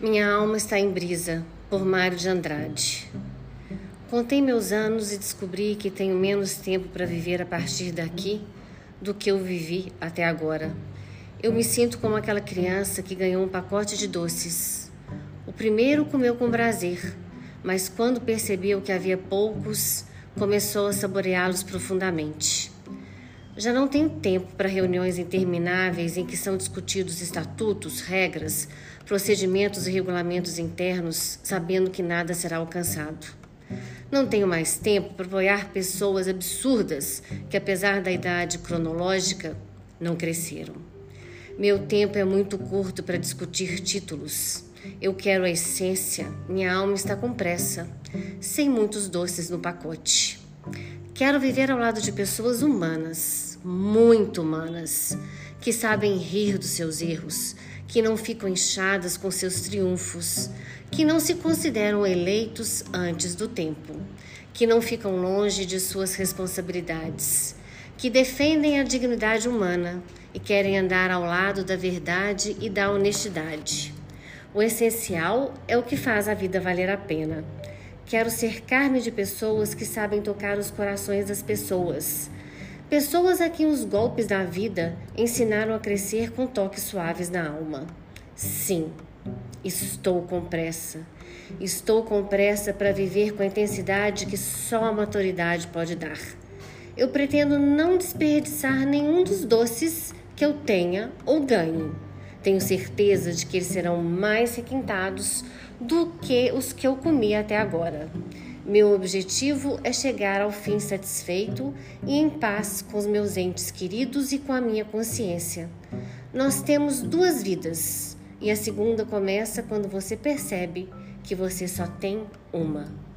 Minha alma está em brisa, por Mário de Andrade. Contei meus anos e descobri que tenho menos tempo para viver a partir daqui do que eu vivi até agora. Eu me sinto como aquela criança que ganhou um pacote de doces. O primeiro comeu com prazer, mas quando percebeu que havia poucos, começou a saboreá-los profundamente. Já não tenho tempo para reuniões intermináveis em que são discutidos estatutos, regras, procedimentos e regulamentos internos, sabendo que nada será alcançado. Não tenho mais tempo para apoiar pessoas absurdas que, apesar da idade cronológica, não cresceram. Meu tempo é muito curto para discutir títulos. Eu quero a essência, minha alma está com pressa, sem muitos doces no pacote. Quero viver ao lado de pessoas humanas, muito humanas, que sabem rir dos seus erros, que não ficam inchadas com seus triunfos, que não se consideram eleitos antes do tempo, que não ficam longe de suas responsabilidades, que defendem a dignidade humana e querem andar ao lado da verdade e da honestidade. O essencial é o que faz a vida valer a pena. Quero cercar-me de pessoas que sabem tocar os corações das pessoas Pessoas a quem os golpes da vida ensinaram a crescer com toques suaves na alma. Sim, estou com pressa. Estou com pressa para viver com a intensidade que só a maturidade pode dar. Eu pretendo não desperdiçar nenhum dos doces que eu tenha ou ganhe. Tenho certeza de que eles serão mais requintados do que os que eu comi até agora. Meu objetivo é chegar ao fim satisfeito e em paz com os meus entes queridos e com a minha consciência. Nós temos duas vidas e a segunda começa quando você percebe que você só tem uma.